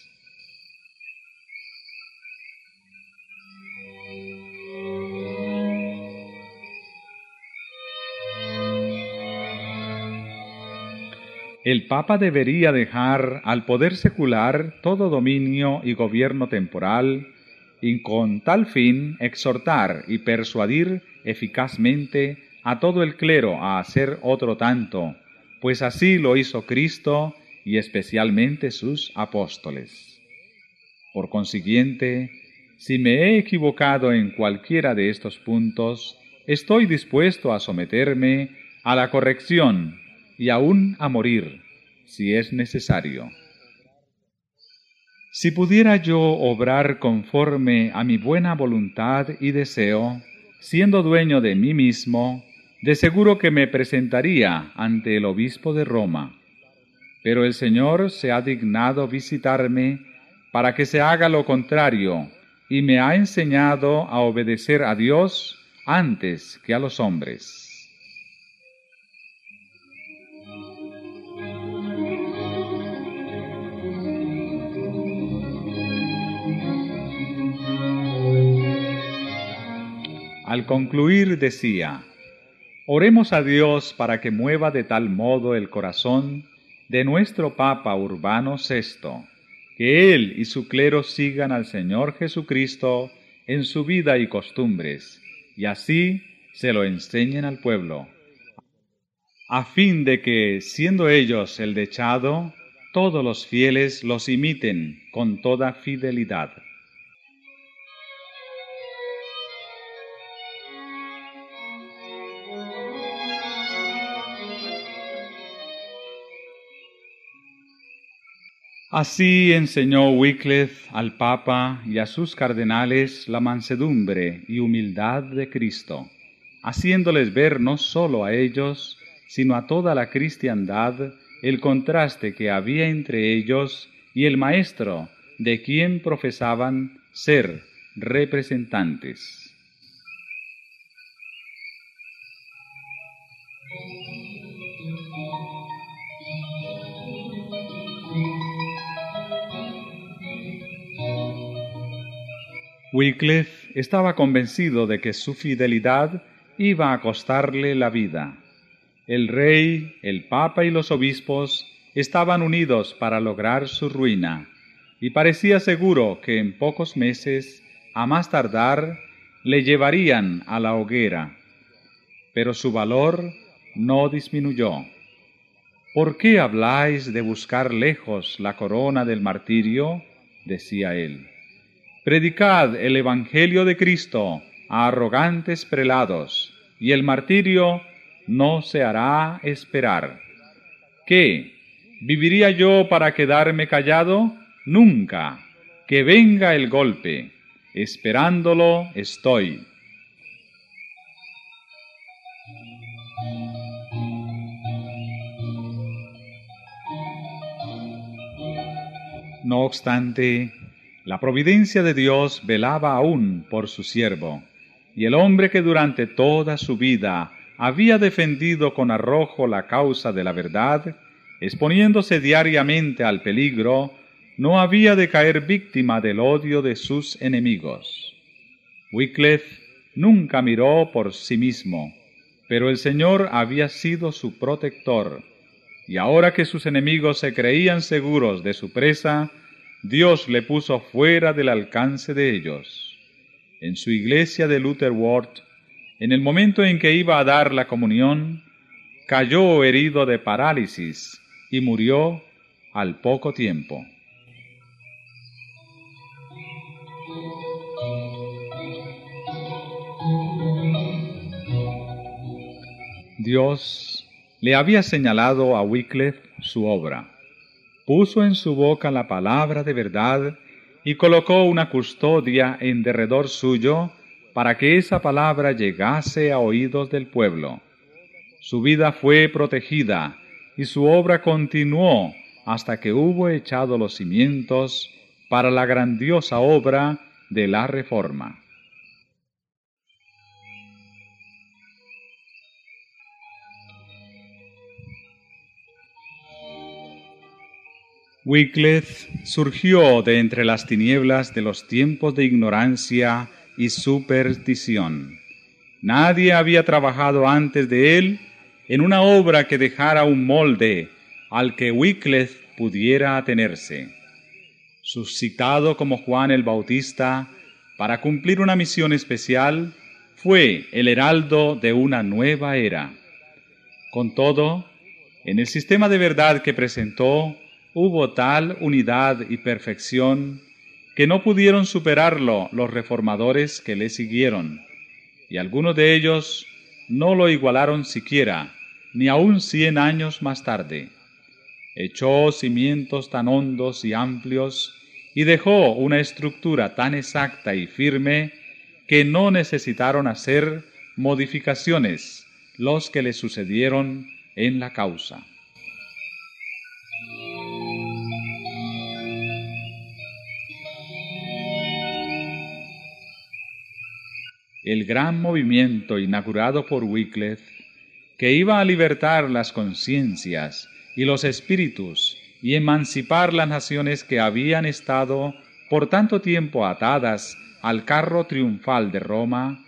El Papa debería dejar al poder secular todo dominio y gobierno temporal, y con tal fin exhortar y persuadir eficazmente a todo el clero a hacer otro tanto, pues así lo hizo Cristo y especialmente sus apóstoles. Por consiguiente, si me he equivocado en cualquiera de estos puntos, estoy dispuesto a someterme a la corrección y aún a morir, si es necesario. Si pudiera yo obrar conforme a mi buena voluntad y deseo, siendo dueño de mí mismo, de seguro que me presentaría ante el obispo de Roma. Pero el Señor se ha dignado visitarme para que se haga lo contrario, y me ha enseñado a obedecer a Dios antes que a los hombres. Al concluir decía, Oremos a Dios para que mueva de tal modo el corazón de nuestro Papa Urbano VI, que él y su clero sigan al Señor Jesucristo en su vida y costumbres, y así se lo enseñen al pueblo, a fin de que, siendo ellos el dechado, todos los fieles los imiten con toda fidelidad. Así enseñó Wycliffe al Papa y a sus cardenales la mansedumbre y humildad de Cristo, haciéndoles ver no sólo a ellos, sino a toda la cristiandad el contraste que había entre ellos y el Maestro, de quien profesaban ser representantes. Wycliffe estaba convencido de que su fidelidad iba a costarle la vida. El rey, el papa y los obispos estaban unidos para lograr su ruina, y parecía seguro que en pocos meses, a más tardar, le llevarían a la hoguera. Pero su valor no disminuyó. ¿Por qué habláis de buscar lejos la corona del martirio? decía él. Predicad el Evangelio de Cristo a arrogantes prelados, y el martirio no se hará esperar. ¿Qué? ¿Viviría yo para quedarme callado? Nunca. Que venga el golpe. Esperándolo estoy. No obstante, la providencia de Dios velaba aún por su siervo, y el hombre que durante toda su vida había defendido con arrojo la causa de la verdad, exponiéndose diariamente al peligro, no había de caer víctima del odio de sus enemigos. Wycliffe nunca miró por sí mismo, pero el Señor había sido su protector, y ahora que sus enemigos se creían seguros de su presa, Dios le puso fuera del alcance de ellos. En su iglesia de Luther Ward, en el momento en que iba a dar la comunión, cayó herido de parálisis y murió al poco tiempo. Dios le había señalado a Wycliffe su obra puso en su boca la palabra de verdad y colocó una custodia en derredor suyo para que esa palabra llegase a oídos del pueblo. Su vida fue protegida y su obra continuó hasta que hubo echado los cimientos para la grandiosa obra de la reforma. Wycliffe surgió de entre las tinieblas de los tiempos de ignorancia y superstición. Nadie había trabajado antes de él en una obra que dejara un molde al que Wycliffe pudiera atenerse. Suscitado como Juan el Bautista para cumplir una misión especial, fue el heraldo de una nueva era. Con todo, en el sistema de verdad que presentó, hubo tal unidad y perfección que no pudieron superarlo los reformadores que le siguieron, y algunos de ellos no lo igualaron siquiera, ni aun cien años más tarde. Echó cimientos tan hondos y amplios y dejó una estructura tan exacta y firme que no necesitaron hacer modificaciones los que le sucedieron en la causa. El gran movimiento inaugurado por Wycliffe, que iba a libertar las conciencias y los espíritus y emancipar las naciones que habían estado por tanto tiempo atadas al carro triunfal de Roma,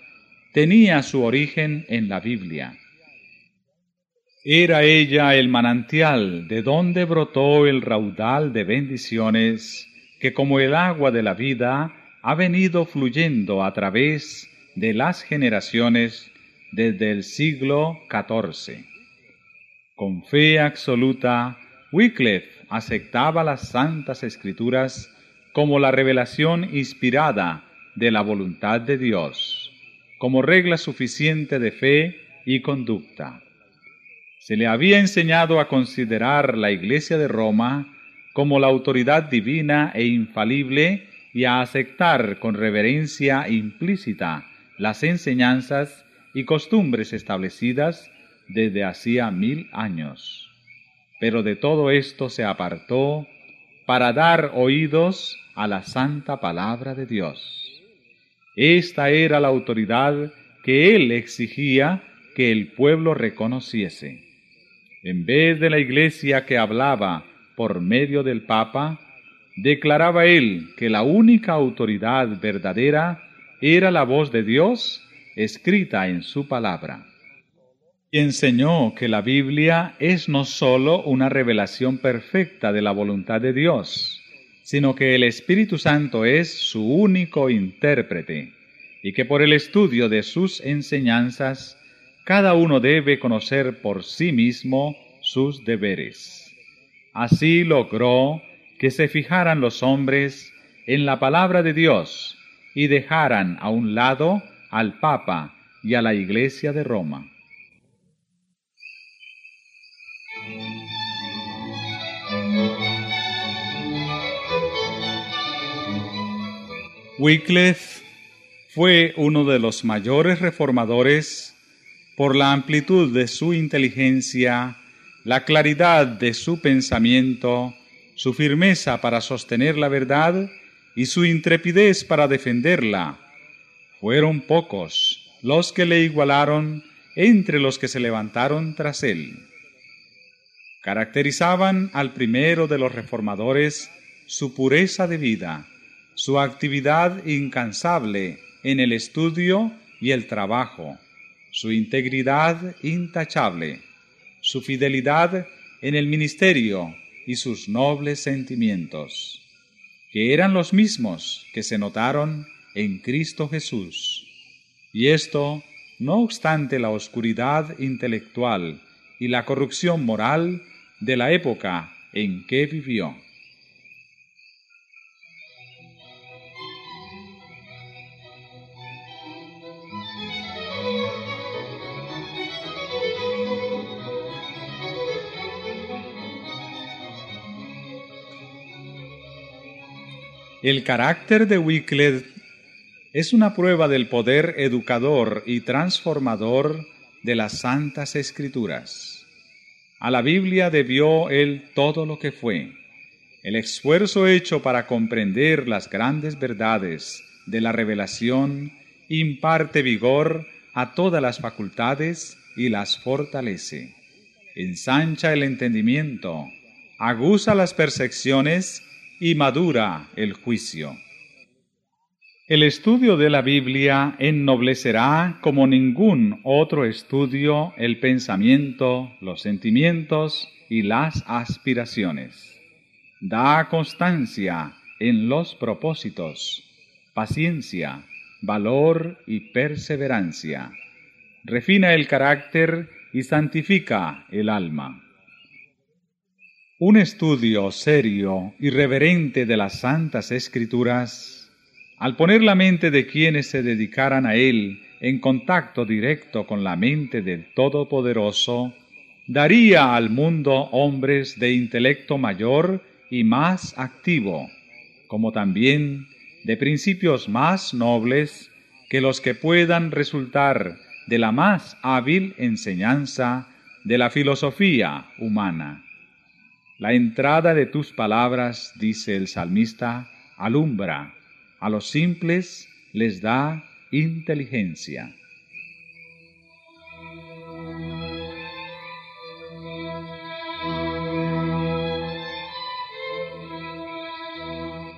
tenía su origen en la Biblia. Era ella el manantial de donde brotó el raudal de bendiciones que como el agua de la vida ha venido fluyendo a través de las generaciones desde el siglo XIV. Con fe absoluta, Wycliffe aceptaba las santas escrituras como la revelación inspirada de la voluntad de Dios, como regla suficiente de fe y conducta. Se le había enseñado a considerar la Iglesia de Roma como la autoridad divina e infalible y a aceptar con reverencia implícita las enseñanzas y costumbres establecidas desde hacía mil años. Pero de todo esto se apartó para dar oídos a la santa palabra de Dios. Esta era la autoridad que él exigía que el pueblo reconociese. En vez de la iglesia que hablaba por medio del Papa, declaraba él que la única autoridad verdadera era la voz de Dios escrita en su palabra. Y enseñó que la Biblia es no sólo una revelación perfecta de la voluntad de Dios, sino que el Espíritu Santo es su único intérprete, y que por el estudio de sus enseñanzas cada uno debe conocer por sí mismo sus deberes. Así logró que se fijaran los hombres en la palabra de Dios y dejaran a un lado al Papa y a la Iglesia de Roma. Wycliffe fue uno de los mayores reformadores por la amplitud de su inteligencia, la claridad de su pensamiento, su firmeza para sostener la verdad y su intrepidez para defenderla. Fueron pocos los que le igualaron entre los que se levantaron tras él. Caracterizaban al primero de los reformadores su pureza de vida, su actividad incansable en el estudio y el trabajo, su integridad intachable, su fidelidad en el ministerio y sus nobles sentimientos, que eran los mismos que se notaron en Cristo Jesús. Y esto no obstante la oscuridad intelectual y la corrupción moral de la época en que vivió. El carácter de Wycliffe es una prueba del poder educador y transformador de las santas escrituras. A la Biblia debió él todo lo que fue. El esfuerzo hecho para comprender las grandes verdades de la revelación imparte vigor a todas las facultades y las fortalece. Ensancha el entendimiento, aguza las percepciones y madura el juicio. El estudio de la Biblia ennoblecerá como ningún otro estudio el pensamiento, los sentimientos y las aspiraciones. Da constancia en los propósitos, paciencia, valor y perseverancia. Refina el carácter y santifica el alma. Un estudio serio y reverente de las Santas Escrituras, al poner la mente de quienes se dedicaran a él en contacto directo con la mente del Todopoderoso, daría al mundo hombres de intelecto mayor y más activo, como también de principios más nobles que los que puedan resultar de la más hábil enseñanza de la filosofía humana. La entrada de tus palabras, dice el salmista, alumbra, a los simples les da inteligencia.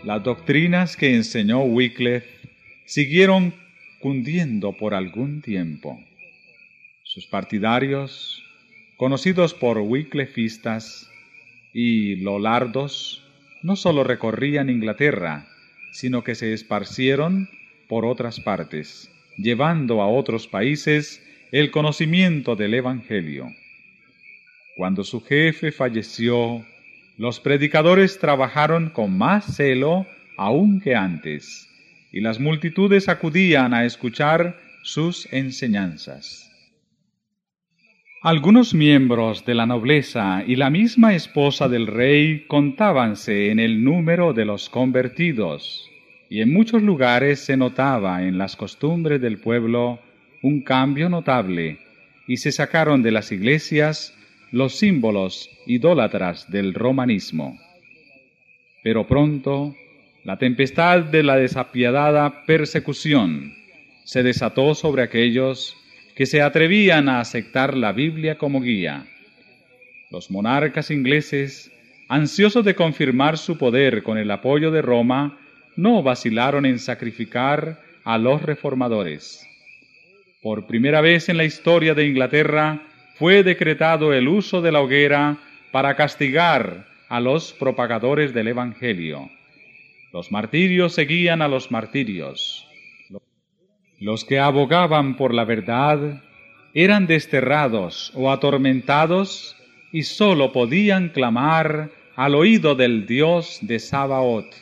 Las doctrinas que enseñó Wycliffe siguieron cundiendo por algún tiempo. Sus partidarios, conocidos por Wyclifistas, y Lolardos no sólo recorrían Inglaterra, sino que se esparcieron por otras partes, llevando a otros países el conocimiento del Evangelio. Cuando su jefe falleció, los predicadores trabajaron con más celo aún que antes, y las multitudes acudían a escuchar sus enseñanzas. Algunos miembros de la nobleza y la misma esposa del rey contábanse en el número de los convertidos, y en muchos lugares se notaba en las costumbres del pueblo un cambio notable, y se sacaron de las iglesias los símbolos idólatras del romanismo. Pero pronto la tempestad de la desapiadada persecución se desató sobre aquellos que se atrevían a aceptar la Biblia como guía. Los monarcas ingleses ansiosos de confirmar su poder con el apoyo de Roma, no vacilaron en sacrificar a los reformadores. Por primera vez en la historia de Inglaterra fue decretado el uso de la hoguera para castigar a los propagadores del Evangelio. Los martirios seguían a los martirios. Los que abogaban por la verdad eran desterrados o atormentados y sólo podían clamar al oído del Dios de Sabaoth.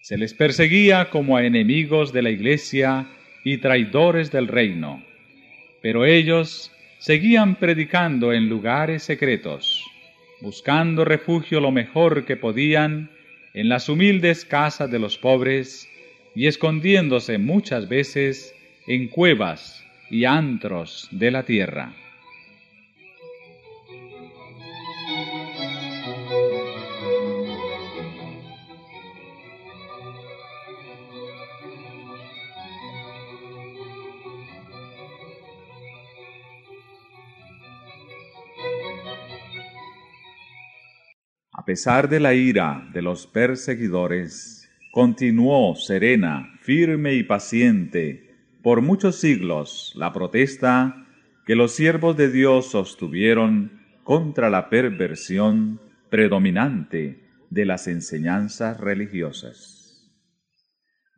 Se les perseguía como a enemigos de la iglesia y traidores del reino, pero ellos seguían predicando en lugares secretos, buscando refugio lo mejor que podían en las humildes casas de los pobres y escondiéndose muchas veces en cuevas y antros de la tierra. A pesar de la ira de los perseguidores, continuó serena, firme y paciente por muchos siglos la protesta que los siervos de Dios sostuvieron contra la perversión predominante de las enseñanzas religiosas.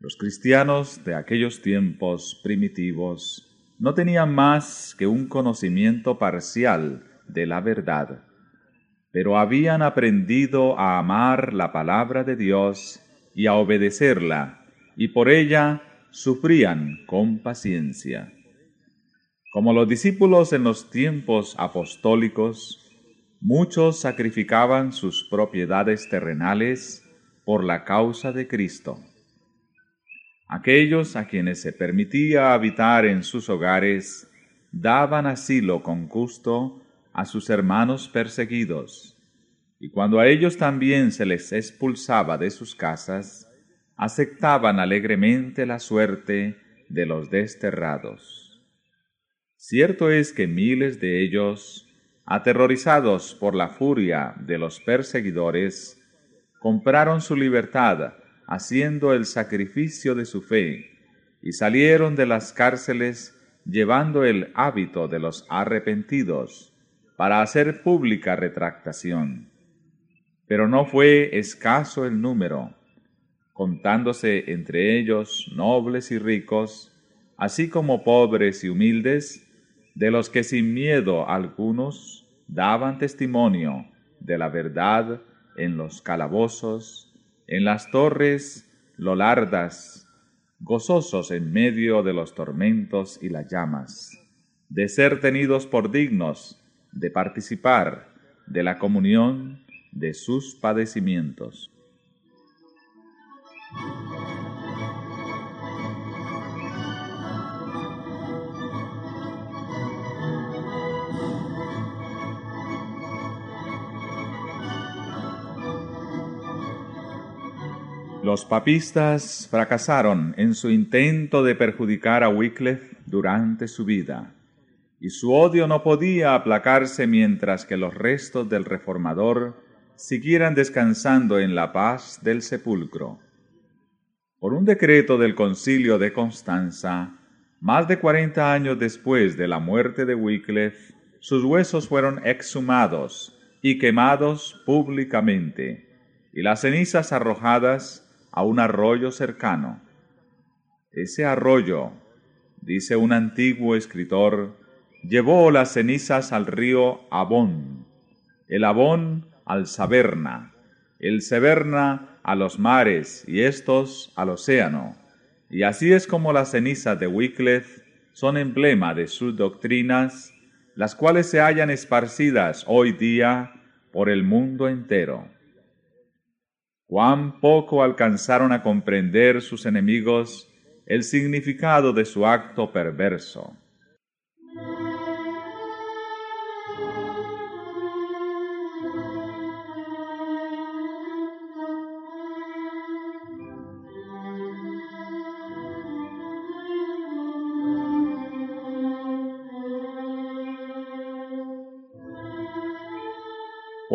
Los cristianos de aquellos tiempos primitivos no tenían más que un conocimiento parcial de la verdad pero habían aprendido a amar la palabra de Dios y a obedecerla, y por ella sufrían con paciencia. Como los discípulos en los tiempos apostólicos, muchos sacrificaban sus propiedades terrenales por la causa de Cristo. Aquellos a quienes se permitía habitar en sus hogares daban asilo con gusto a sus hermanos perseguidos, y cuando a ellos también se les expulsaba de sus casas, aceptaban alegremente la suerte de los desterrados. Cierto es que miles de ellos, aterrorizados por la furia de los perseguidores, compraron su libertad haciendo el sacrificio de su fe, y salieron de las cárceles llevando el hábito de los arrepentidos, para hacer pública retractación. Pero no fue escaso el número, contándose entre ellos nobles y ricos, así como pobres y humildes, de los que sin miedo algunos daban testimonio de la verdad en los calabozos, en las torres lolardas, gozosos en medio de los tormentos y las llamas, de ser tenidos por dignos de participar de la comunión de sus padecimientos. Los papistas fracasaron en su intento de perjudicar a Wycliffe durante su vida y su odio no podía aplacarse mientras que los restos del reformador siguieran descansando en la paz del sepulcro. Por un decreto del concilio de Constanza, más de cuarenta años después de la muerte de Wycliffe, sus huesos fueron exhumados y quemados públicamente, y las cenizas arrojadas a un arroyo cercano. Ese arroyo, dice un antiguo escritor, llevó las cenizas al río Abón, el Abón al Saberna, el Severna a los mares y estos al océano. Y así es como las cenizas de Wycliffe son emblema de sus doctrinas, las cuales se hallan esparcidas hoy día por el mundo entero. Cuán poco alcanzaron a comprender sus enemigos el significado de su acto perverso.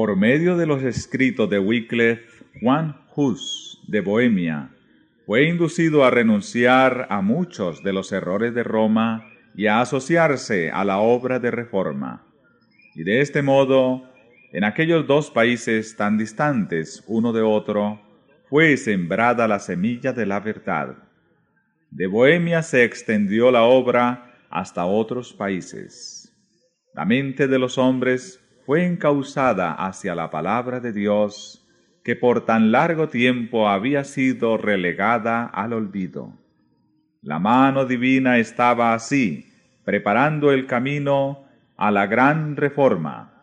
Por medio de los escritos de Wycliffe, Juan Hus, de Bohemia, fue inducido a renunciar a muchos de los errores de Roma y a asociarse a la obra de reforma. Y de este modo, en aquellos dos países tan distantes uno de otro, fue sembrada la semilla de la verdad. De Bohemia se extendió la obra hasta otros países. La mente de los hombres fue encauzada hacia la palabra de Dios, que por tan largo tiempo había sido relegada al olvido. La mano divina estaba así, preparando el camino a la gran reforma